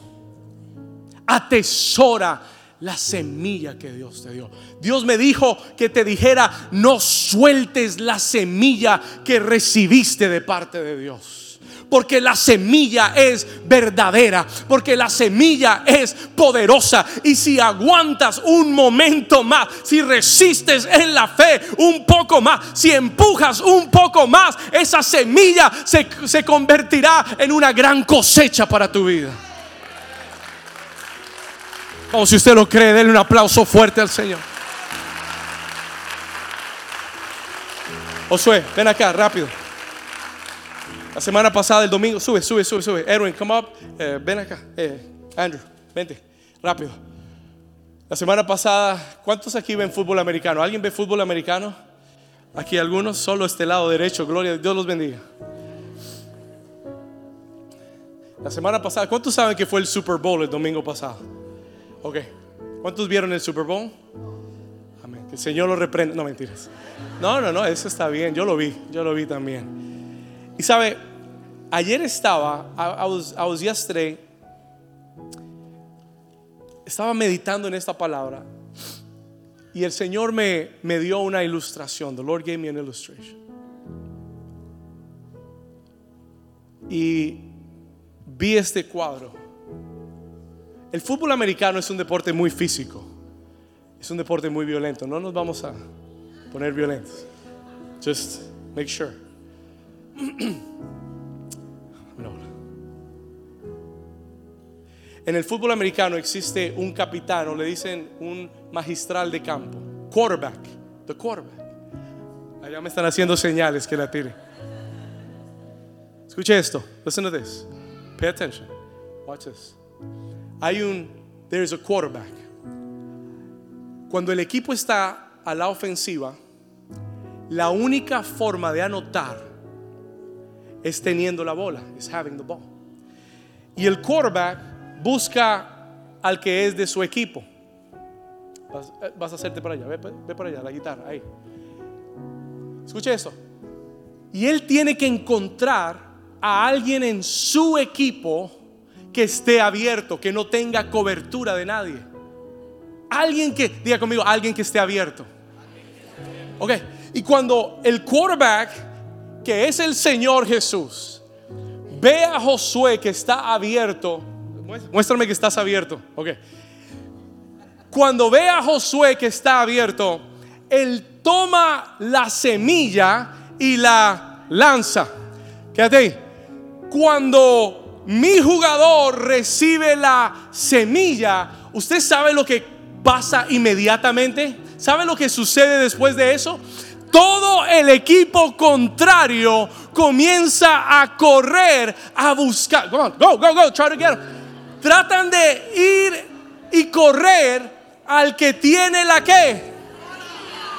Atesora la semilla que Dios te dio. Dios me dijo que te dijera, no sueltes la semilla que recibiste de parte de Dios. Porque la semilla es verdadera, porque la semilla es poderosa. Y si aguantas un momento más, si resistes en la fe un poco más, si empujas un poco más, esa semilla se, se convertirá en una gran cosecha para tu vida. Como si usted lo cree, denle un aplauso fuerte al Señor. Josué, ven acá, rápido. La semana pasada, el domingo, sube, sube, sube, sube. Edwin, come up. Eh, ven acá. Eh, Andrew, vente, rápido. La semana pasada, ¿cuántos aquí ven fútbol americano? ¿Alguien ve fútbol americano? Aquí algunos, solo este lado derecho. Gloria, Dios los bendiga. La semana pasada, ¿cuántos saben que fue el Super Bowl el domingo pasado? Ok. ¿Cuántos vieron el Super Bowl? Amén. El Señor lo reprenda. No, mentiras. No, no, no, eso está bien. Yo lo vi, yo lo vi también. Y sabe, ayer estaba, I, was, I was yesterday, estaba meditando en esta palabra y el Señor me, me dio una ilustración. The Lord gave me an illustration. Y vi este cuadro. El fútbol americano es un deporte muy físico. Es un deporte muy violento. No nos vamos a poner violentos. Just make sure. En el fútbol americano existe un capitán, o le dicen un magistral de campo. Quarterback. The quarterback. Allá me están haciendo señales que la tire. Escuche esto. Listen to this. Pay attention. Watch this hay un, there's a quarterback. Cuando el equipo está a la ofensiva, la única forma de anotar es teniendo la bola, es having the ball. Y el quarterback busca al que es de su equipo. Vas, a hacerte para allá, ve, ve para allá, la guitarra, ahí. Escuche eso. Y él tiene que encontrar a alguien en su equipo que esté abierto, que no tenga cobertura de nadie. Alguien que, diga conmigo, alguien que esté abierto. Ok, y cuando el quarterback, que es el Señor Jesús, ve a Josué que está abierto, muéstrame que estás abierto. Ok, cuando ve a Josué que está abierto, él toma la semilla y la lanza. Quédate ahí. Cuando mi jugador recibe la semilla, ¿usted sabe lo que pasa inmediatamente? ¿Sabe lo que sucede después de eso? Todo el equipo contrario comienza a correr, a buscar. Go, go, go, go, try to get. Tratan de ir y correr al que tiene la que?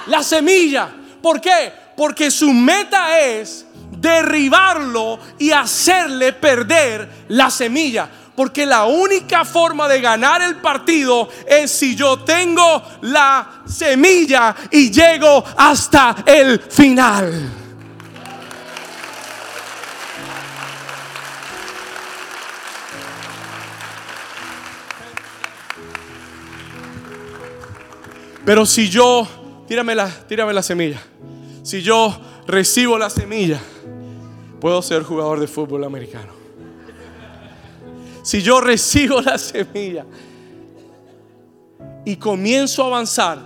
La semilla. ¿Por qué? Porque su meta es derribarlo y hacerle perder la semilla. Porque la única forma de ganar el partido es si yo tengo la semilla y llego hasta el final. Pero si yo, tírame la, tírame la semilla. Si yo recibo la semilla, puedo ser jugador de fútbol americano. Si yo recibo la semilla y comienzo a avanzar,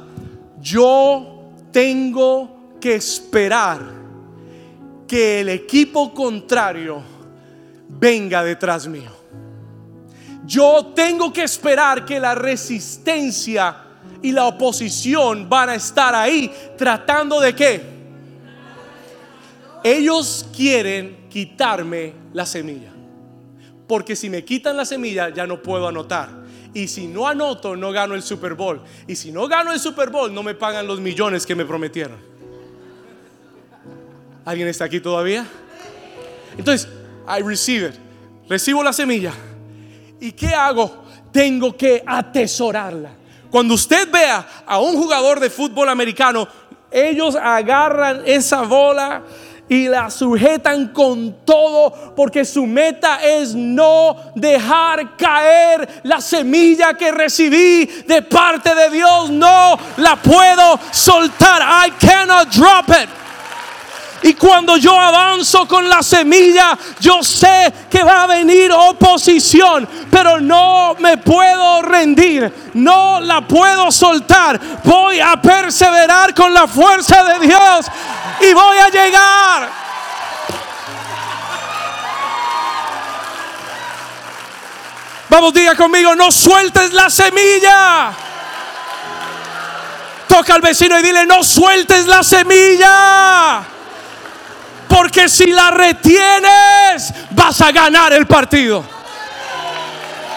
yo tengo que esperar que el equipo contrario venga detrás mío. Yo tengo que esperar que la resistencia y la oposición van a estar ahí tratando de qué? Ellos quieren quitarme la semilla. Porque si me quitan la semilla ya no puedo anotar. Y si no anoto, no gano el Super Bowl. Y si no gano el Super Bowl, no me pagan los millones que me prometieron. ¿Alguien está aquí todavía? Entonces, I receive it. Recibo la semilla. ¿Y qué hago? Tengo que atesorarla. Cuando usted vea a un jugador de fútbol americano, ellos agarran esa bola y la sujetan con todo porque su meta es no dejar caer la semilla que recibí de parte de Dios. No la puedo soltar. I cannot drop it. Y cuando yo avanzo con la semilla, yo sé que va a venir oposición, pero no me puedo rendir, no la puedo soltar. Voy a perseverar con la fuerza de Dios y voy a llegar. Vamos, diga conmigo, no sueltes la semilla. Toca al vecino y dile, no sueltes la semilla. Porque si la retienes, vas a ganar el partido.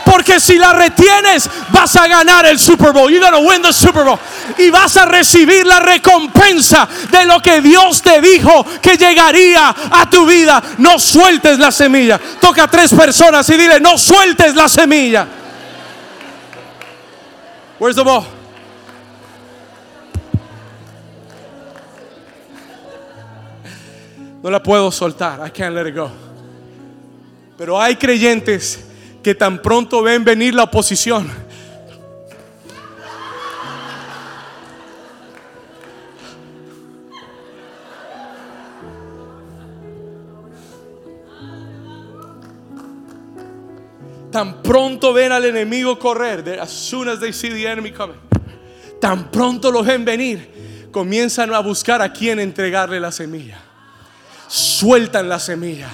Porque si la retienes, vas a ganar el Super Bowl. You're gonna win the Super Bowl. Y vas a recibir la recompensa de lo que Dios te dijo que llegaría a tu vida. No sueltes la semilla. Toca a tres personas y dile, no sueltes la semilla. Where's the ball? No la puedo soltar. I can't let it go. Pero hay creyentes que tan pronto ven venir la oposición. Tan pronto ven al enemigo correr, as soon as they see the enemy coming, tan pronto lo ven venir, comienzan a buscar a quien entregarle la semilla sueltan la semilla.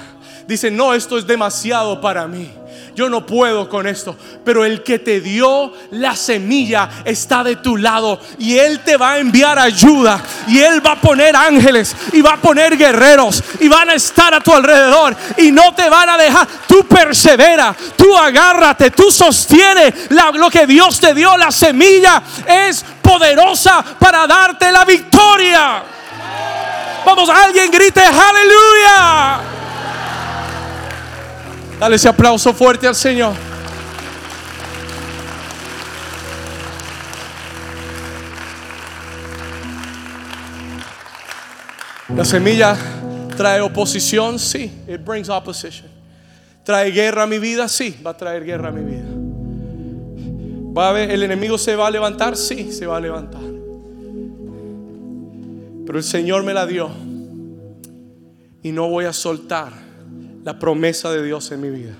Dicen, no, esto es demasiado para mí. Yo no puedo con esto. Pero el que te dio la semilla está de tu lado. Y Él te va a enviar ayuda. Y Él va a poner ángeles. Y va a poner guerreros. Y van a estar a tu alrededor. Y no te van a dejar. Tú persevera. Tú agárrate. Tú sostiene lo que Dios te dio. La semilla es poderosa para darte la victoria. Vamos, alguien grite aleluya. Dale ese aplauso fuerte al Señor. La semilla trae oposición, sí. It brings opposition. Trae guerra a mi vida, sí. Va a traer guerra a mi vida. Va a el enemigo se va a levantar, sí, se va a levantar. Pero el Señor me la dio. Y no voy a soltar la promesa de Dios en mi vida.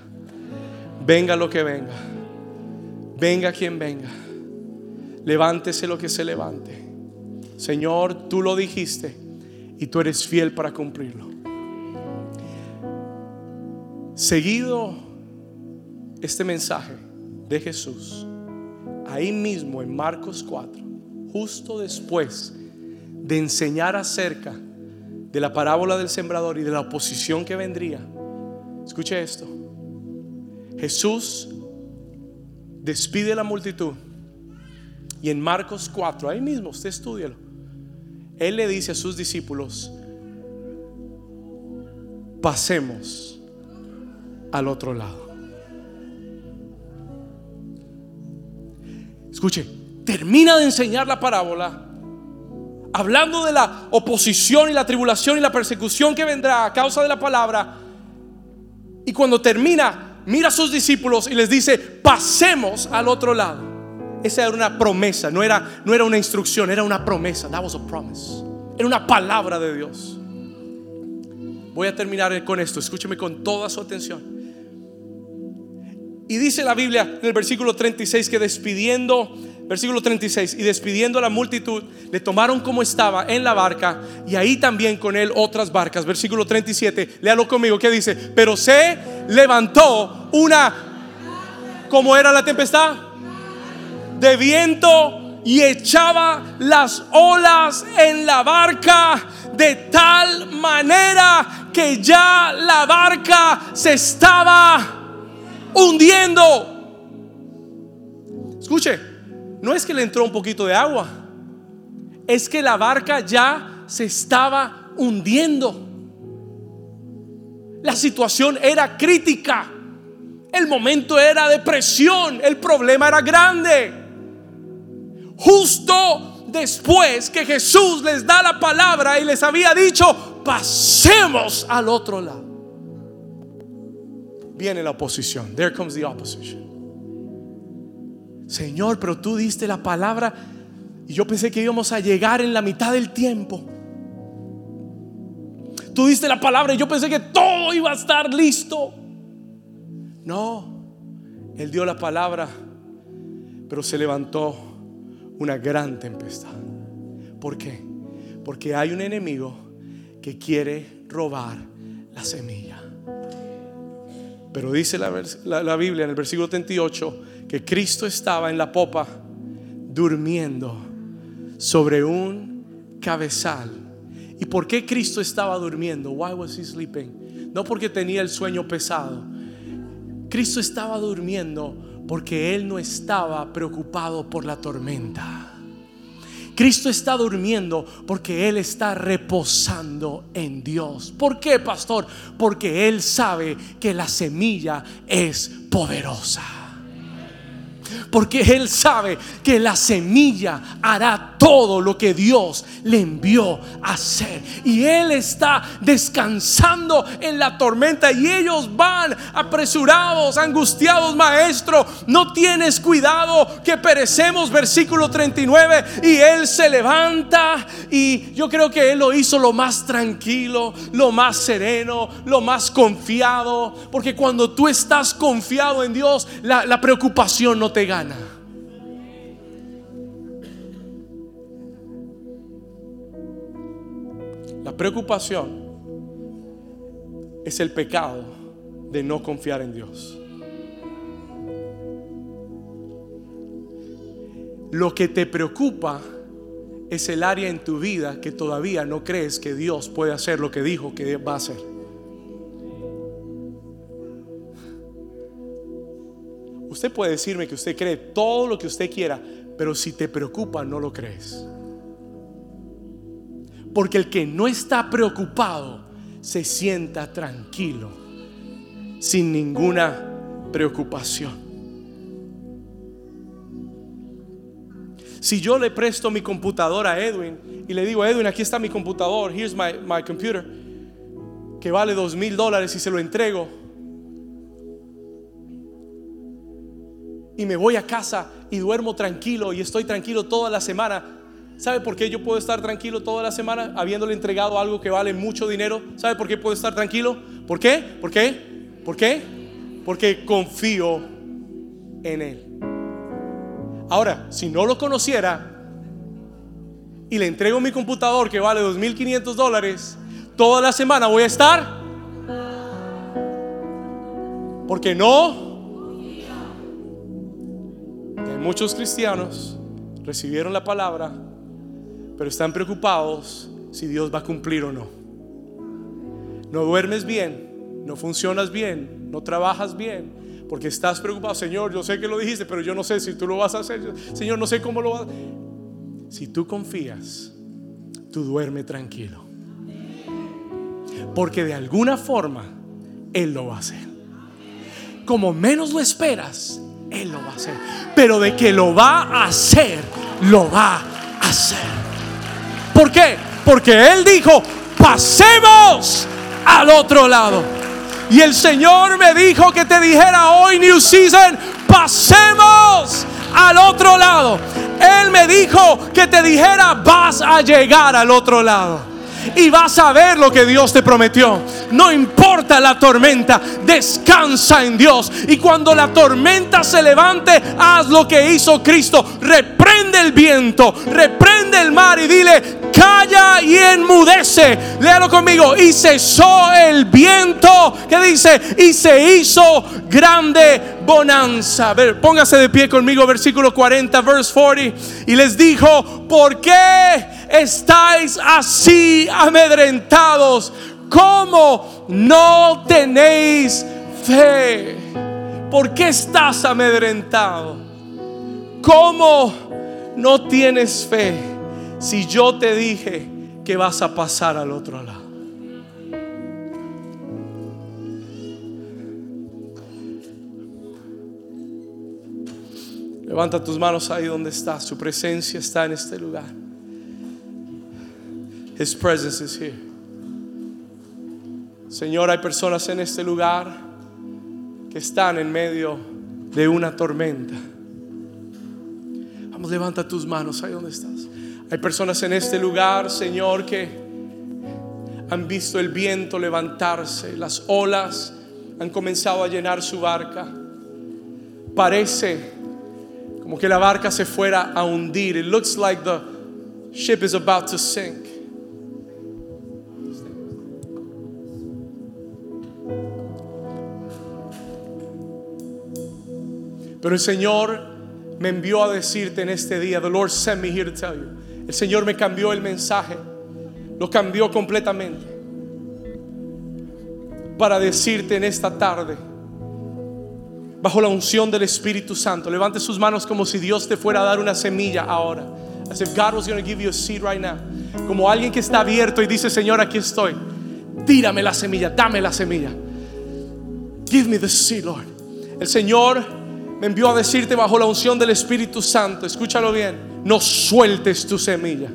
Venga lo que venga. Venga quien venga. Levántese lo que se levante. Señor, tú lo dijiste y tú eres fiel para cumplirlo. Seguido este mensaje de Jesús ahí mismo en Marcos 4, justo después de enseñar acerca de la parábola del sembrador y de la oposición que vendría. Escuche esto. Jesús despide a la multitud y en Marcos 4, ahí mismo, usted estudialo. Él le dice a sus discípulos, pasemos al otro lado. Escuche, termina de enseñar la parábola hablando de la oposición y la tribulación y la persecución que vendrá a causa de la palabra. Y cuando termina, mira a sus discípulos y les dice, pasemos al otro lado. Esa era una promesa, no era, no era una instrucción, era una promesa. That was a promise. Era una palabra de Dios. Voy a terminar con esto, escúcheme con toda su atención. Y dice la Biblia en el versículo 36 que despidiendo, versículo 36, y despidiendo a la multitud, le tomaron como estaba en la barca y ahí también con él otras barcas. Versículo 37, léalo conmigo, que dice, pero se levantó una, ¿cómo era la tempestad? De viento y echaba las olas en la barca de tal manera que ya la barca se estaba hundiendo. Escuche, no es que le entró un poquito de agua, es que la barca ya se estaba hundiendo. La situación era crítica, el momento era de presión, el problema era grande. Justo después que Jesús les da la palabra y les había dicho, pasemos al otro lado viene la oposición. There comes the opposition. Señor, pero tú diste la palabra y yo pensé que íbamos a llegar en la mitad del tiempo. Tú diste la palabra y yo pensé que todo iba a estar listo. No, Él dio la palabra, pero se levantó una gran tempestad. ¿Por qué? Porque hay un enemigo que quiere robar la semilla. Pero dice la, Biblia en el versículo 38 que Cristo estaba en la popa durmiendo sobre un cabezal. ¿Y por qué Cristo estaba durmiendo? Why was he sleeping? No porque tenía el sueño pesado. Cristo estaba durmiendo porque él no estaba preocupado por la tormenta. Cristo está durmiendo porque Él está reposando en Dios. ¿Por qué, pastor? Porque Él sabe que la semilla es poderosa. Porque Él sabe que la semilla hará todo lo que Dios le envió a hacer. Y Él está descansando en la tormenta y ellos van apresurados, angustiados, maestro. No tienes cuidado que perecemos, versículo 39. Y Él se levanta y yo creo que Él lo hizo lo más tranquilo, lo más sereno, lo más confiado. Porque cuando tú estás confiado en Dios, la, la preocupación no gana. La preocupación es el pecado de no confiar en Dios. Lo que te preocupa es el área en tu vida que todavía no crees que Dios puede hacer lo que dijo que va a hacer. Usted puede decirme que usted cree todo lo que usted quiera, pero si te preocupa no lo crees. Porque el que no está preocupado se sienta tranquilo, sin ninguna preocupación. Si yo le presto mi computadora a Edwin y le digo, Edwin, aquí está mi computador, here's my, my computer, que vale dos mil dólares y se lo entrego, y me voy a casa y duermo tranquilo y estoy tranquilo toda la semana. ¿Sabe por qué yo puedo estar tranquilo toda la semana habiéndole entregado algo que vale mucho dinero? ¿Sabe por qué puedo estar tranquilo? ¿Por qué? ¿Por qué? ¿Por qué? Porque confío en Él. Ahora, si no lo conociera y le entrego mi computador que vale 2.500 dólares, toda la semana voy a estar. Porque no muchos cristianos recibieron la palabra, pero están preocupados si Dios va a cumplir o no. No duermes bien, no funcionas bien, no trabajas bien, porque estás preocupado, Señor, yo sé que lo dijiste, pero yo no sé si tú lo vas a hacer. Señor, no sé cómo lo vas a. Si tú confías, tú duerme tranquilo. Porque de alguna forma Él lo va a hacer. Como menos lo esperas, Él lo va a hacer. Pero de que lo va a hacer, lo va a hacer. ¿Por qué? Porque Él dijo, pasemos al otro lado. Y el Señor me dijo que te dijera hoy, New Season, pasemos al otro lado. Él me dijo que te dijera, vas a llegar al otro lado y vas a ver lo que Dios te prometió. No importa la tormenta, descansa en Dios. Y cuando la tormenta se levante, haz lo que hizo Cristo. Reprende el viento, reprende el mar y dile, calla y enmudece. Léalo conmigo. Y cesó el viento. ¿Qué dice? Y se hizo grande bonanza. Ver, póngase de pie conmigo, versículo 40, verse 40. Y les dijo, ¿por qué? Estáis así amedrentados? ¿Cómo no tenéis fe? ¿Por qué estás amedrentado? ¿Cómo no tienes fe si yo te dije que vas a pasar al otro lado? Levanta tus manos ahí donde estás. Su presencia está en este lugar. His presence is here. Señor, hay personas en este lugar que están en medio de una tormenta. Vamos, levanta tus manos ahí donde estás. Hay personas en este lugar, Señor, que han visto el viento levantarse, las olas han comenzado a llenar su barca. Parece como que la barca se fuera a hundir. It looks like the ship is about to sink. Pero el Señor me envió a decirte en este día, the Lord sent me here to tell you. El Señor me cambió el mensaje, lo cambió completamente para decirte en esta tarde, bajo la unción del Espíritu Santo, levante sus manos como si Dios te fuera a dar una semilla ahora. As if God was going to give you a seed right now. Como alguien que está abierto y dice, Señor, aquí estoy. Tírame la semilla, dame la semilla. Give me the seed, Lord. El Señor me envió a decirte bajo la unción del Espíritu Santo, escúchalo bien, no sueltes tu semilla.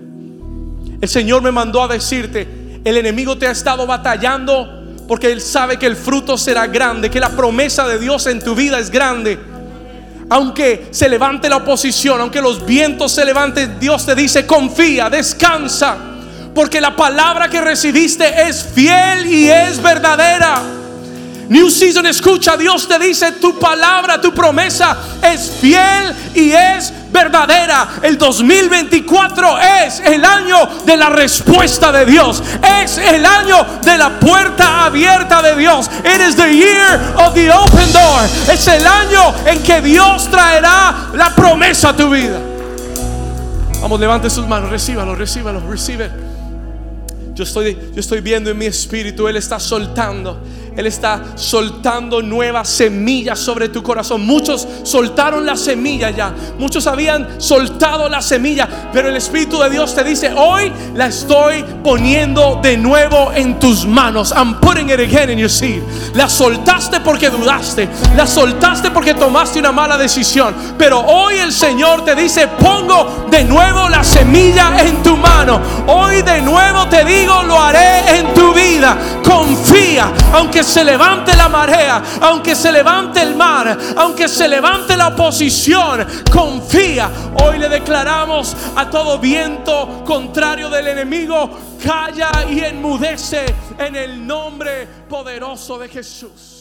El Señor me mandó a decirte, el enemigo te ha estado batallando porque Él sabe que el fruto será grande, que la promesa de Dios en tu vida es grande. Aunque se levante la oposición, aunque los vientos se levanten, Dios te dice, confía, descansa, porque la palabra que recibiste es fiel y es verdadera. New Season, escucha, Dios te dice, tu palabra, tu promesa es fiel y es verdadera. El 2024 es el año de la respuesta de Dios. Es el año de la puerta abierta de Dios. It is the year of the open door. Es el año en que Dios traerá la promesa a tu vida. Vamos, levante sus manos, recíbalo, recíbalo, recibe. Yo estoy, yo estoy viendo en mi espíritu, Él está soltando él está soltando nuevas semillas sobre tu corazón. Muchos soltaron la semilla ya. Muchos habían soltado la semilla. Pero el Espíritu de Dios te dice, hoy la estoy poniendo de nuevo en tus manos. I'm putting it again in your seed. La soltaste porque dudaste. La soltaste porque tomaste una mala decisión. Pero hoy el Señor te dice, pongo de nuevo la semilla en tu mano. Hoy de nuevo te digo, lo haré en tu vida. Confía, aunque se levante la marea, aunque se levante el mar, aunque se levante la oposición, confía. Hoy le declaramos a todo viento contrario del enemigo, calla y enmudece en el nombre poderoso de Jesús.